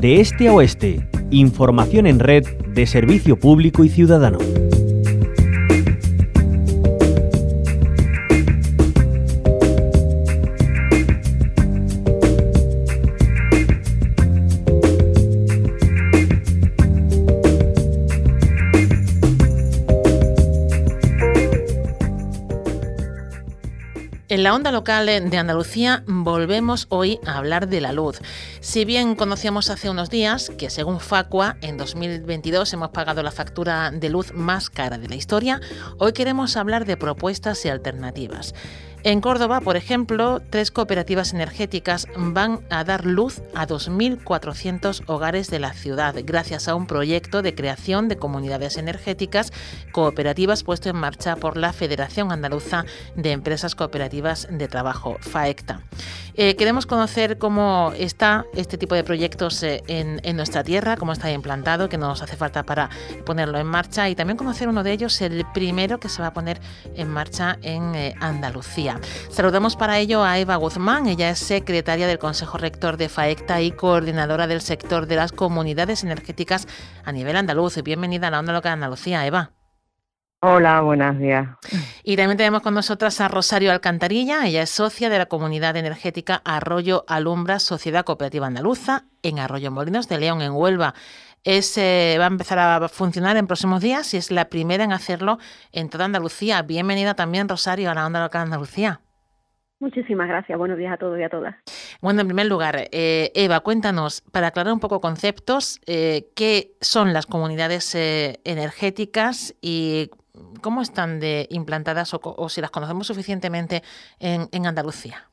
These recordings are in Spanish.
De este a oeste, información en red de servicio público y ciudadano. En la onda local de Andalucía volvemos hoy a hablar de la luz. Si bien conocíamos hace unos días que según Facua en 2022 hemos pagado la factura de luz más cara de la historia, hoy queremos hablar de propuestas y alternativas. En Córdoba, por ejemplo, tres cooperativas energéticas van a dar luz a 2.400 hogares de la ciudad gracias a un proyecto de creación de comunidades energéticas cooperativas puesto en marcha por la Federación Andaluza de Empresas Cooperativas de Trabajo, FAECTA. Eh, queremos conocer cómo está este tipo de proyectos eh, en, nuestra tierra, cómo está implantado, qué nos hace falta para ponerlo en marcha y también conocer uno de ellos, el primero que se va a poner en marcha en eh, Andalucía. Saludamos para ello a Eva Guzmán, ella es secretaria del Consejo Rector de FAECTA y coordinadora del sector de las comunidades energéticas a nivel andaluz. Bienvenida a la Onda Local de Andalucía, Eva. Hola, buenos días. Y también tenemos con nosotras a Rosario Alcantarilla, ella es socia de la comunidad energética Arroyo Alumbra Sociedad Cooperativa Andaluza en Arroyo Molinos de León, en Huelva. Es, eh, va a empezar a funcionar en próximos días y es la primera en hacerlo en toda Andalucía. Bienvenida también, Rosario, a la Onda Local de Andalucía. Muchísimas gracias. Buenos días a todos y a todas. Bueno, en primer lugar, eh, Eva, cuéntanos, para aclarar un poco conceptos, eh, qué son las comunidades energéticas y cómo están de implantadas o, si las conocemos suficientemente en Andalucía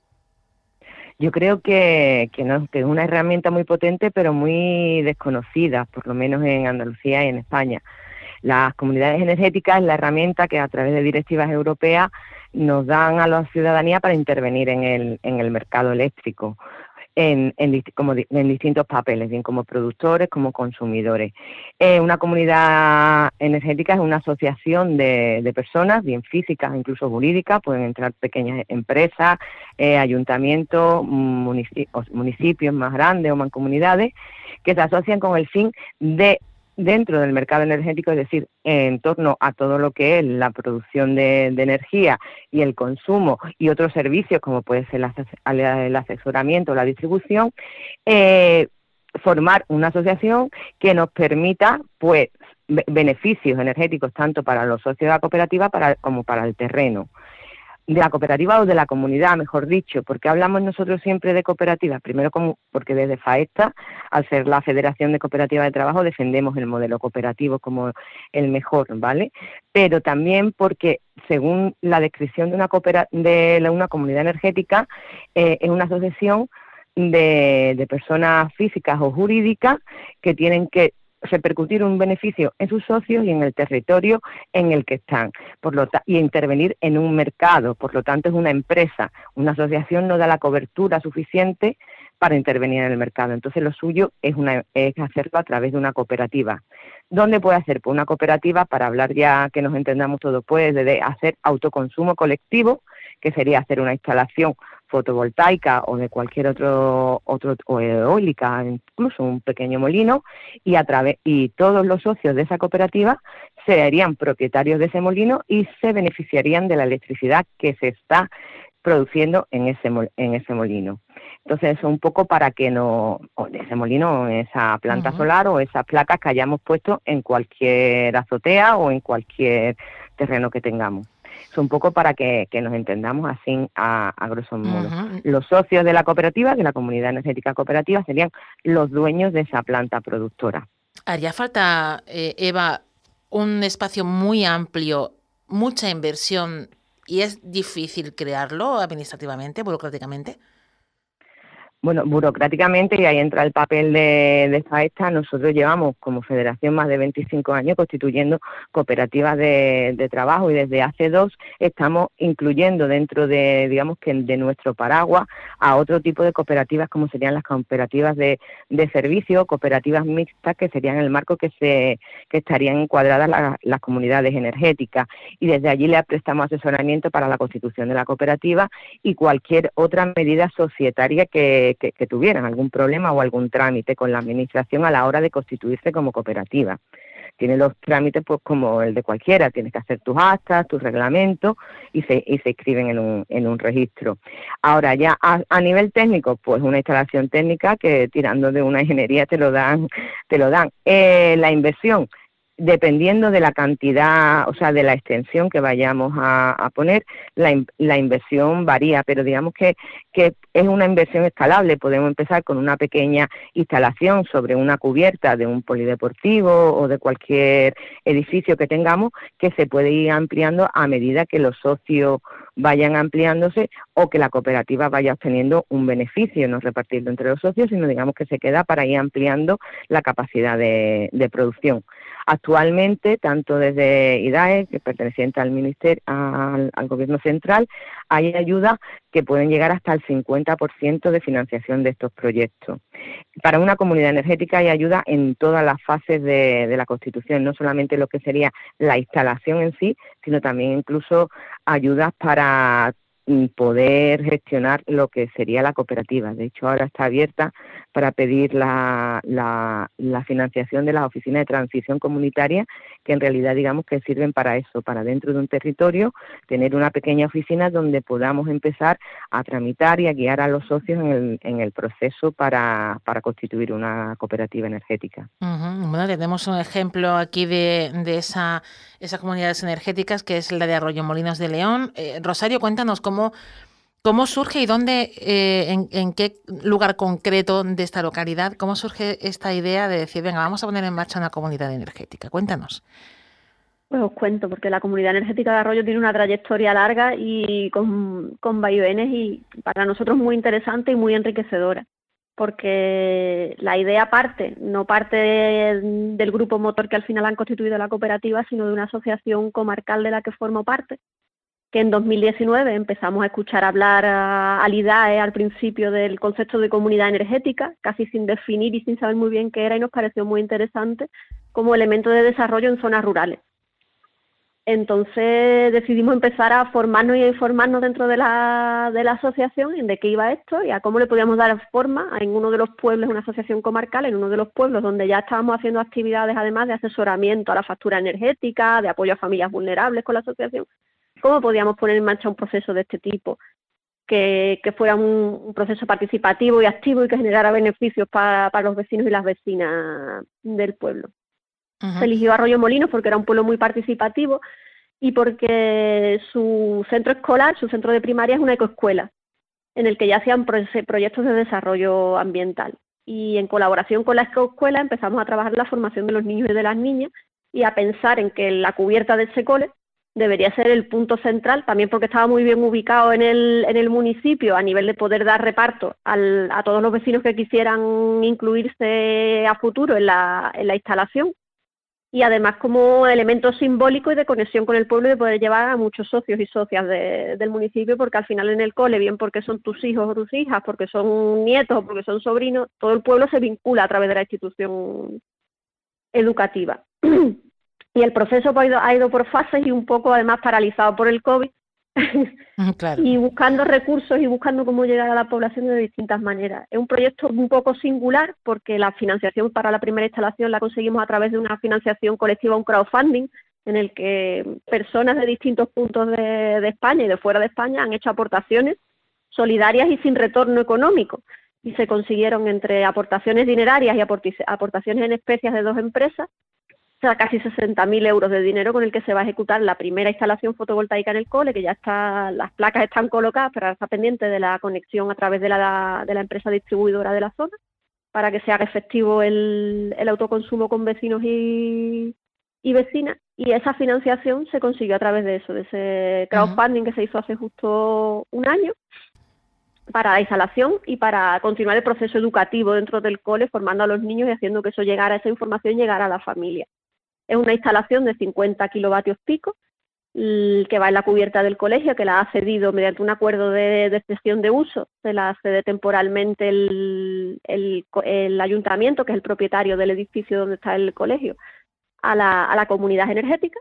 yo creo que, que, no, que es una herramienta muy potente, pero muy desconocida, por lo menos en Andalucía y en España. Las comunidades energéticas es la herramienta que a través de directivas europeas nos dan a la ciudadanía para intervenir en el, en el mercado eléctrico en, en, como, en distintos papeles, bien como productores, como consumidores. Eh, una comunidad energética es una asociación de, de, personas, bien físicas, incluso jurídicas, pueden entrar pequeñas empresas, eh, ayuntamientos, municipios más grandes o mancomunidades, que se asocian con el fin de dentro del mercado energético, es decir, en torno a todo lo que es la producción de, energía y el consumo y otros servicios como puede ser el, asesoramiento o la distribución, eh, formar una asociación que nos permita, pues, beneficios energéticos tanto para los socios de la cooperativa para, como para el terreno de la cooperativa o de la comunidad, mejor dicho, porque hablamos nosotros siempre de cooperativas, primero como porque desde FAESTA, al ser la Federación de Cooperativas de Trabajo, defendemos el modelo cooperativo como el mejor, ¿vale? Pero también porque según la descripción de una de una comunidad energética, eh, es una asociación de, de personas físicas o jurídicas que tienen que repercutir un beneficio en sus socios y en el territorio en el que están por lo y intervenir en un mercado. Por lo tanto, es una empresa. Una asociación no da la cobertura suficiente para intervenir en el mercado. Entonces, lo suyo es, una, es hacerlo a través de una cooperativa. ¿Dónde puede hacer? Pues una cooperativa, para hablar ya que nos entendamos todos, puede hacer autoconsumo colectivo, que sería hacer una instalación fotovoltaica o de cualquier otro otro o eólica, incluso un pequeño molino y a través y todos los socios de esa cooperativa serían propietarios de ese molino y se beneficiarían de la electricidad que se está produciendo en ese en ese molino. Entonces, eso un poco para que no, o ese molino, esa planta solar o esas placas que hayamos puesto en cualquier azotea o en cualquier terreno que tengamos es un poco para que, nos entendamos así a, grosso modo. Los socios de la cooperativa, de la comunidad energética cooperativa, serían los dueños de esa planta productora. Haría falta, eh, Eva, un espacio muy amplio, mucha inversión y es difícil crearlo administrativamente, burocráticamente. Bueno, burocráticamente, y ahí entra el papel de, de FAESTA, nosotros llevamos como federación más de 25 años constituyendo cooperativas de, trabajo y desde hace dos estamos incluyendo dentro de, digamos que de nuestro paraguas a otro tipo de cooperativas como serían las cooperativas de, de servicio, cooperativas mixtas que serían el marco que se que estarían encuadradas las comunidades energéticas. Y desde allí le prestamos asesoramiento para la constitución de la cooperativa y cualquier otra medida societaria que que, tuvieran algún problema o algún trámite con la Administración a la hora de constituirse como cooperativa tiene los trámites pues como el de cualquiera, tienes que hacer tus actas, tus reglamentos y se, y se escriben en un, en un registro. Ahora ya a, nivel técnico, pues una instalación técnica que tirando de una ingeniería te lo dan, te lo dan. Eh, la inversión dependiendo de la cantidad, o sea, de la extensión que vayamos a, poner, la, la, inversión varía, pero digamos que, que es una inversión escalable. Podemos empezar con una pequeña instalación sobre una cubierta de un polideportivo o de cualquier edificio que tengamos, que se puede ir ampliando a medida que los socios vayan ampliándose o que la cooperativa vaya obteniendo un beneficio, no repartirlo entre los socios, sino digamos que se queda para ir ampliando la capacidad de producción. Actualmente, tanto desde IDAE, que perteneciente al Ministerio, al, Gobierno Central, hay ayudas que pueden llegar hasta el 50% de financiación de estos proyectos. Para una comunidad energética hay ayuda en todas las fases de, de la Constitución, no solamente lo que sería la instalación en sí, sino también incluso ayudas para poder gestionar lo que sería la cooperativa. De hecho, ahora está abierta para pedir la, la, financiación de las oficinas de transición comunitaria, que en realidad digamos que sirven para eso, para dentro de un territorio tener una pequeña oficina donde podamos empezar a tramitar y a guiar a los socios en el, en el proceso para, para constituir una cooperativa energética. Bueno, tenemos un ejemplo aquí de, de esa, esas comunidades energéticas, que es la de Arroyo Molinos de León. Eh, Rosario, cuéntanos cómo ¿Cómo, surge y dónde, eh, en, qué lugar concreto de esta localidad, cómo surge esta idea de decir, venga, vamos a poner en marcha una comunidad energética? Cuéntanos. Pues os cuento, porque la comunidad energética de Arroyo tiene una trayectoria larga y con, con vaivenes y para nosotros muy interesante y muy enriquecedora, porque la idea parte, no parte del grupo motor que al final han constituido la cooperativa, sino de una asociación comarcal de la que formo parte, que en 2019 empezamos a escuchar hablar al IDAE al principio del concepto de comunidad energética, casi sin definir y sin saber muy bien qué era y nos pareció muy interesante como elemento de desarrollo en zonas rurales. Entonces decidimos empezar a formarnos y a informarnos dentro de la, de la asociación en de qué iba esto y a cómo le podíamos dar forma en uno de los pueblos, una asociación comarcal, en uno de los pueblos donde ya estábamos haciendo actividades además de asesoramiento a la factura energética, de apoyo a familias vulnerables con la asociación, cómo podíamos poner en marcha un proceso de este tipo, que, fuera un, proceso participativo y activo y que generara beneficios para, los vecinos y las vecinas del pueblo. Se eligió Arroyo Molinos porque era un pueblo muy participativo y porque su centro escolar, su centro de primaria es una ecoescuela, en el que ya hacían proyectos de desarrollo ambiental. Y en colaboración con la ecoescuela empezamos a trabajar la formación de los niños y de las niñas y a pensar en que la cubierta de ese cole debería ser el punto central, también porque estaba muy bien ubicado en el, en el municipio a nivel de poder dar reparto al, a todos los vecinos que quisieran incluirse a futuro en la, en la instalación y además como elemento simbólico y de conexión con el pueblo y de poder llevar a muchos socios y socias del municipio, porque al final en el cole, bien porque son tus hijos o tus hijas, porque son nietos o porque son sobrinos, todo el pueblo se vincula a través de la institución educativa. y el proceso ha ido, por fases y un poco además paralizado por el COVID. Mm, y buscando recursos y buscando cómo llegar a la población de distintas maneras. Es un proyecto un poco singular porque la financiación para la primera instalación la conseguimos a través de una financiación colectiva, un crowdfunding, en el que personas de distintos puntos de, España y de fuera de España han hecho aportaciones solidarias y sin retorno económico. Y se consiguieron entre aportaciones dinerarias y aportaciones en especias de dos empresas o sea, casi 60.000 euros de dinero con el que se va a ejecutar la primera instalación fotovoltaica en el cole, que ya está, las placas están colocadas, pero está pendiente de la conexión a través de la, de la empresa distribuidora de la zona, para que se haga efectivo el, el autoconsumo con vecinos y, y vecinas. Y esa financiación se consiguió a través de eso, de ese crowdfunding que se hizo hace justo un año para la instalación y para continuar el proceso educativo dentro del cole, formando a los niños y haciendo que eso llegara, esa información llegara a la familia. Es una instalación de 50 kilovatios pico que va en la cubierta del colegio, que la ha cedido mediante un acuerdo de, de de uso, se la cede temporalmente el, el, ayuntamiento, que es el propietario del edificio donde está el colegio, a la, a la comunidad energética.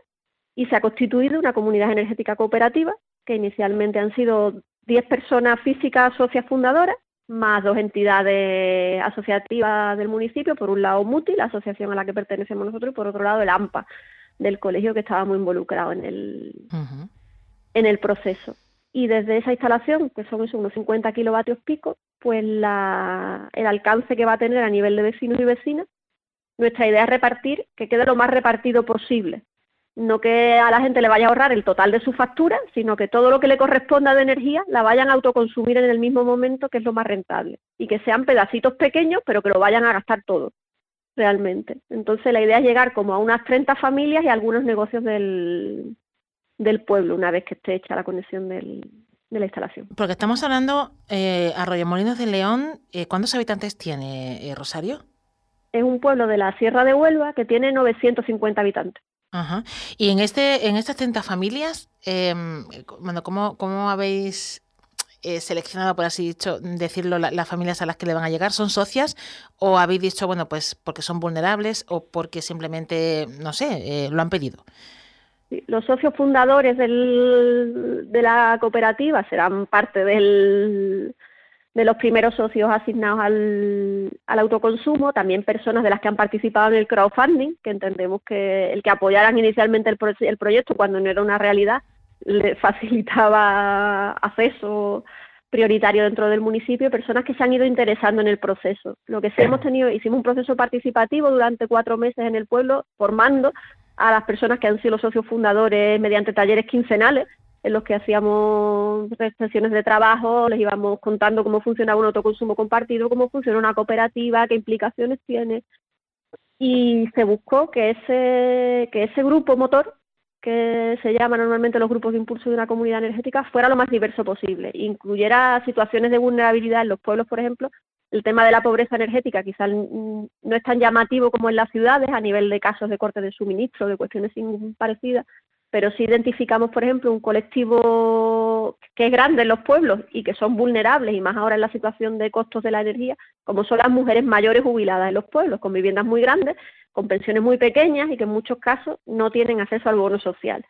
Y se ha constituido una comunidad energética cooperativa, que inicialmente han sido 10 personas físicas socias fundadoras más dos entidades asociativas del municipio, por un lado MUTI, la asociación a la que pertenecemos nosotros, y por otro lado el AMPA, del colegio que estaba muy involucrado en el, en el proceso. Y desde esa instalación, que son unos 50 kilovatios pico, pues la, el alcance que va a tener a nivel de vecinos y vecinas, nuestra idea es repartir, que quede lo más repartido posible no que a la gente le vaya a ahorrar el total de su factura, sino que todo lo que le corresponda de energía la vayan a autoconsumir en el mismo momento, que es lo más rentable, y que sean pedacitos pequeños, pero que lo vayan a gastar todo, realmente. Entonces la idea es llegar como a unas 30 familias y algunos negocios del, del pueblo, una vez que esté hecha la conexión del, de la instalación. Porque estamos hablando, eh, Arroyomolinos de León, eh, ¿cuántos habitantes tiene eh, Rosario? Es un pueblo de la Sierra de Huelva que tiene 950 habitantes. Ajá. Y en este, en estas 30 familias, em, bueno, ¿cómo, ¿cómo, habéis eh, seleccionado, por así dicho, decirlo, las familias a las que le van a llegar? ¿Son socias o habéis dicho, bueno, pues porque son vulnerables o porque simplemente, no sé, eh, lo han pedido? Los socios fundadores del, de la cooperativa serán parte del, de los primeros socios asignados al, autoconsumo, también personas de las que han participado en el crowdfunding, que entendemos que el que apoyaran inicialmente el, el proyecto cuando no era una realidad le facilitaba acceso prioritario dentro del municipio, personas que se han ido interesando en el proceso. Lo que sí hemos tenido, hicimos un proceso participativo durante cuatro meses en el pueblo, formando a las personas que han sido los socios fundadores mediante talleres quincenales, en los que hacíamos sesiones de trabajo, les íbamos contando cómo funcionaba un autoconsumo compartido, cómo funciona una cooperativa, qué implicaciones tiene. Y se buscó que ese, que ese grupo motor, que se llama normalmente los grupos de impulso de una comunidad energética, fuera lo más diverso posible, incluyera situaciones de vulnerabilidad en los pueblos, por ejemplo, el tema de la pobreza energética quizás no es tan llamativo como en las ciudades a nivel de casos de corte de suministro, de cuestiones parecidas, pero si identificamos, por ejemplo, un colectivo que es grande en los pueblos y que son vulnerables, y más ahora en la situación de costos de la energía, como son las mujeres mayores jubiladas en los pueblos, con viviendas muy grandes, con pensiones muy pequeñas y que en muchos casos no tienen acceso al bono social.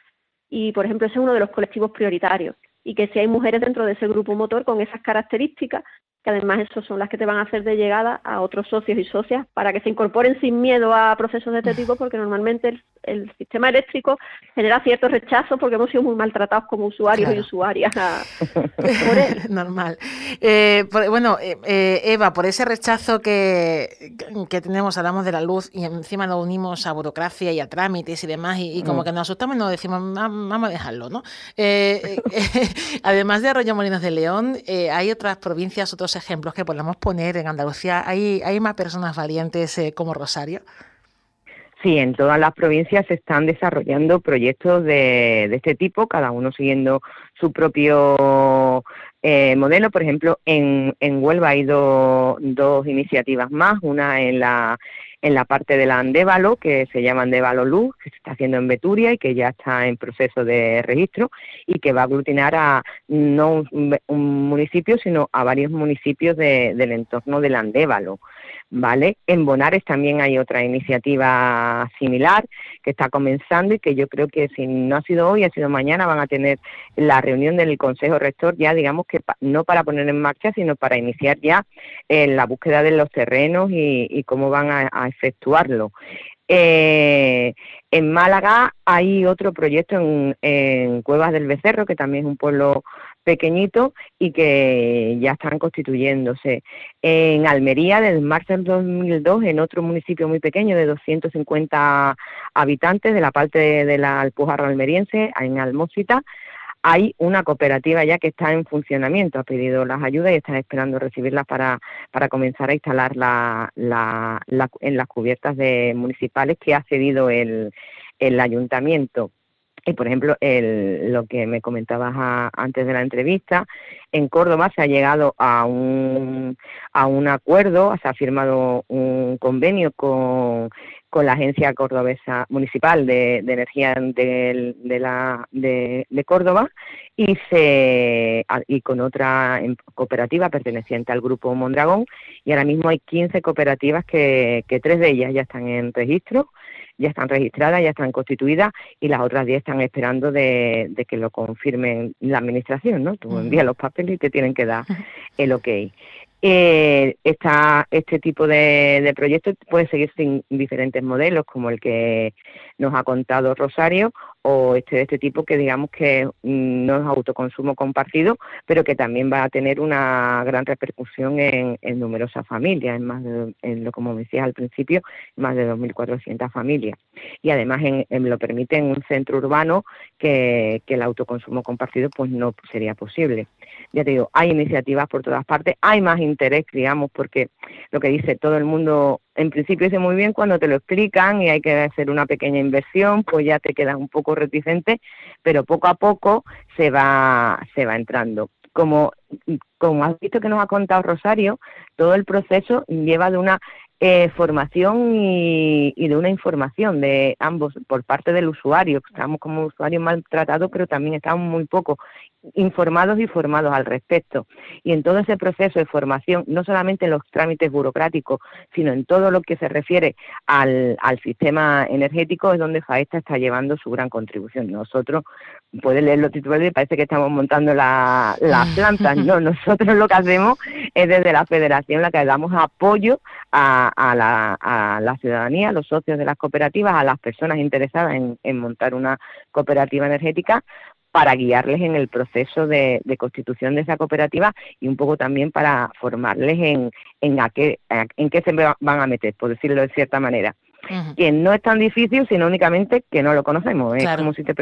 Y, por ejemplo, ese es uno de los colectivos prioritarios. Y que si hay mujeres dentro de ese grupo motor con esas características, que además esas son las que te van a hacer de llegada a otros socios y socias para que se incorporen sin miedo a procesos de este tipo, porque normalmente el, sistema eléctrico genera cierto rechazo porque hemos sido muy maltratados como usuarios y usuarias Normal. Eh, bueno, eh, eh, Eva, por ese rechazo que, que tenemos, hablamos de la luz y encima lo unimos a burocracia y a trámites y demás, y, como mm. que nos asustamos y nos decimos, vamos a dejarlo, ¿no? además de Arroyo Molinos de León, hay otras provincias, otros ejemplos que podamos poner en Andalucía? ¿Hay, hay más personas valientes eh, como Rosario? Sí, en todas las provincias se están desarrollando proyectos de, este tipo, cada uno siguiendo su propio eh, modelo. Por ejemplo, en, en Huelva hay dos iniciativas más, una en la en la parte de la Andévalo, que se llama Andévalo Luz, que se está haciendo en Beturia y que ya está en proceso de registro y que va a aglutinar a no un, municipio, sino a varios municipios del entorno del Andévalo. ¿Vale? En Bonares también hay otra iniciativa similar que está comenzando y que yo creo que si no ha sido hoy, ha sido mañana, van a tener la reunión del Consejo Rector ya, digamos que no para poner en marcha, sino para iniciar ya eh, la búsqueda de los terrenos y, cómo van a, efectuarlo. Eh, en Málaga hay otro proyecto en, en, Cuevas del Becerro, que también es un pueblo pequeñitos y que ya están constituyéndose. En Almería, desde marzo del 2002, en otro municipio muy pequeño de 250 habitantes de la parte de, la Alpujarra almeriense, en Almócita, hay una cooperativa ya que está en funcionamiento, ha pedido las ayudas y están esperando recibirlas para, para comenzar a instalar la, la, en las cubiertas de municipales que ha cedido el, el ayuntamiento. Y, por ejemplo, el, lo que me comentabas antes de la entrevista, en Córdoba se ha llegado a un, a un acuerdo, se ha firmado un convenio con, con la Agencia Cordobesa Municipal de, Energía de, de, la, de, Córdoba y, se, y con otra em, cooperativa perteneciente al Grupo Mondragón. Y ahora mismo hay 15 cooperativas que tres de ellas ya están en registro ya están registradas, ya están constituidas y las otras 10 están esperando de, de, que lo confirmen la administración, ¿no? Tú envías los papeles y te tienen que dar el ok. Eh, este tipo de, proyectos puede seguir sin diferentes modelos, como el que nos ha contado Rosario, o este de este tipo que digamos que mm, no es autoconsumo compartido, pero que también va a tener una gran repercusión en, numerosas familias, en más de, en lo como decías al principio, más de 2.400 familias. Y además en, lo permite en un centro urbano que, que el autoconsumo compartido pues no sería posible. Ya te digo, hay iniciativas por todas partes, hay más interés, digamos, porque lo que dice todo el mundo, en principio dice muy bien cuando te lo explican y hay que hacer una pequeña inversión, pues ya te quedas un poco reticente, pero poco a poco se va, se va entrando. Como, como has visto que nos ha contado Rosario, todo el proceso lleva de una eh, formación y, y, de una información de ambos por parte del usuario. Estamos como usuarios maltratados, pero también estamos muy poco informados y formados al respecto. Y en todo ese proceso de formación, no solamente en los trámites burocráticos, sino en todo lo que se refiere al, al sistema energético, es donde FAESTA está llevando su gran contribución. Nosotros, puede leer los titulares y parece que estamos montando las plantas. No, nosotros lo que hacemos es desde la federación la que damos apoyo a, a, la, a la ciudadanía, a los socios de las cooperativas, a las personas interesadas en, en montar una cooperativa energética para guiarles en el proceso de, constitución de esa cooperativa y un poco también para formarles en, en, a qué, en qué se van a meter, por decirlo de cierta manera. Que no es tan difícil, sino únicamente que no lo conocemos. Es como si te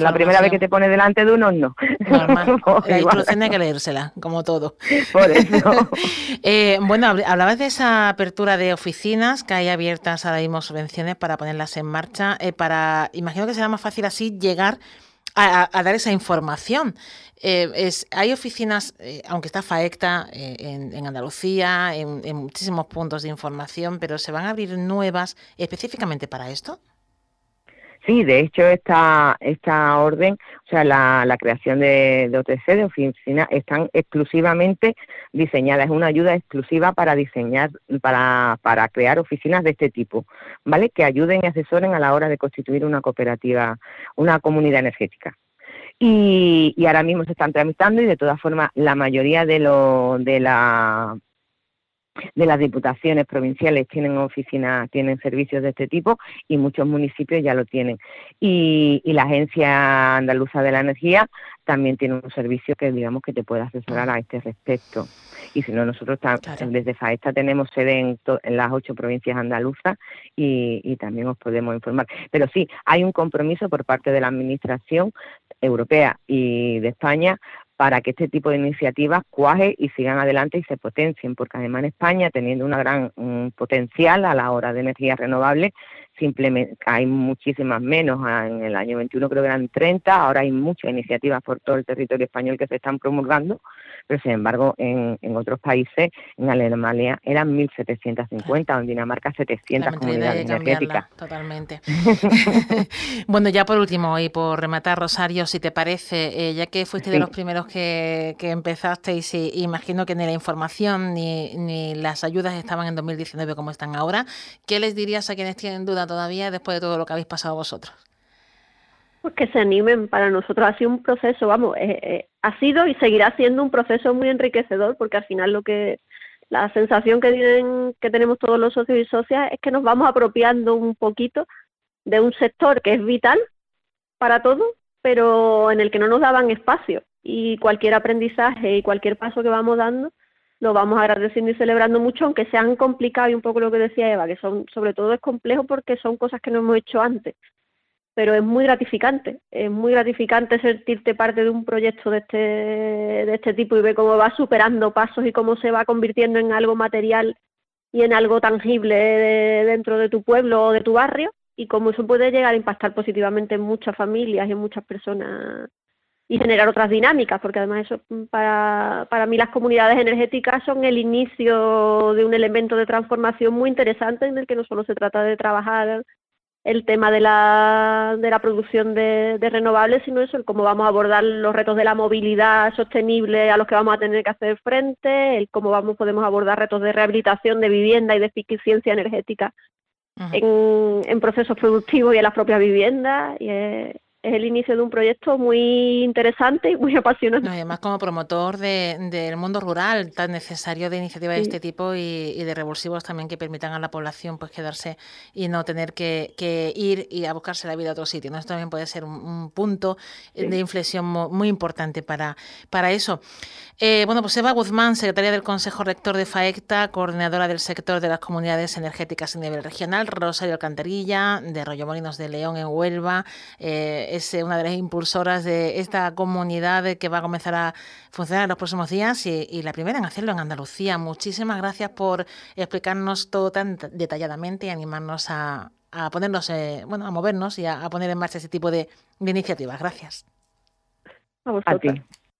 la primera vez que te pones delante de uno, no. la instrucción hay que leérsela, como todo. Por eso. eh, bueno, hablabas de esa apertura de oficinas que hay abiertas ahora mismo subvenciones para ponerlas en marcha. Eh, para Imagino que será más fácil así llegar a, dar esa información. Eh, es, hay oficinas, eh, aunque está FAECTA eh, en, Andalucía, en, muchísimos puntos de información, pero ¿se van a abrir nuevas específicamente para esto? Sí, de hecho esta, esta orden, o sea, la, la creación de, OTC, de oficinas, están exclusivamente diseñadas, es una ayuda exclusiva para diseñar, para, para crear oficinas de este tipo, ¿vale? Que ayuden y asesoren a la hora de constituir una cooperativa, una comunidad energética. Y, y, ahora mismo se están tramitando y de todas formas la mayoría de, lo, de la de las diputaciones provinciales tienen oficinas, tienen servicios de este tipo y muchos municipios ya lo tienen. Y, la Agencia Andaluza de la Energía también tiene un servicio que digamos que te puede asesorar a este respecto. Y si no, nosotros desde FAESTA tenemos sede en, las ocho provincias andaluzas y, y también os podemos informar. Pero sí, hay un compromiso por parte de la Administración europea y de España para que este tipo de iniciativas cuaje y sigan adelante y se potencien, porque además en España, teniendo una gran potencial a la hora de energías renovables, simplemente hay muchísimas menos. Ah, en el año 21 creo que eran 30, ahora hay muchas iniciativas por todo el territorio español que se están promulgando, pero sin embargo en, en otros países, en Alemania eran 1.750, en Dinamarca 700 comunidades energéticas. Totalmente. bueno, ya por último y por rematar, Rosario, si te parece, eh, ya que fuiste de los primeros que, que empezasteis, y imagino que ni la información ni, ni las ayudas estaban en 2019 como están ahora, ¿qué les dirías a quienes tienen todavía después de todo lo que habéis pasado vosotros? Pues que se animen, para nosotros ha sido un proceso, vamos, eh, eh, ha sido y seguirá siendo un proceso muy enriquecedor porque al final lo que la sensación que tienen que tenemos todos los socios y socias es que nos vamos apropiando un poquito de un sector que es vital para todos, pero en el que no nos daban espacio y cualquier aprendizaje y cualquier paso que vamos dando lo vamos agradeciendo y celebrando mucho, aunque sean complicados y un poco lo que decía Eva, que son sobre todo es complejo porque son cosas que no hemos hecho antes, pero es muy gratificante, es muy gratificante sentirte parte de un proyecto de este, de este tipo y ver cómo va superando pasos y cómo se va convirtiendo en algo material y en algo tangible dentro de tu pueblo o de tu barrio y cómo eso puede llegar a impactar positivamente en muchas familias y en muchas personas y generar otras dinámicas, porque además eso mm, para, para mí las comunidades energéticas son el inicio de un elemento de transformación muy interesante en el que no solo se trata de trabajar el tema de la, de la producción de, de, renovables, sino eso, el cómo vamos a abordar los retos de la movilidad sostenible a los que vamos a tener que hacer frente, el cómo vamos podemos abordar retos de rehabilitación de vivienda y de eficiencia energética en, en, procesos productivos y en las propias viviendas. Y es el inicio de un proyecto muy interesante y muy apasionante. además, como promotor del mundo rural, tan necesario de iniciativas de este tipo y, de revulsivos también que permitan a la población pues quedarse y no tener que, ir y a buscarse la vida a otro sitio. ¿no? Esto también puede ser un, punto de inflexión muy, importante para, para eso. Eh, bueno, pues Eva Guzmán, secretaria del Consejo Rector de FAECTA, coordinadora del sector de las comunidades energéticas a nivel regional, Rosario Alcantarilla, de Rollo Molinos de León en Huelva, eh, es eh, una de las impulsoras de esta comunidad que va a comenzar a funcionar en los próximos días y, la primera en hacerlo en Andalucía. Muchísimas gracias por explicarnos todo tan detalladamente y animarnos a, ponernos, bueno, a movernos y a, poner en marcha ese tipo de, iniciativas. Gracias. A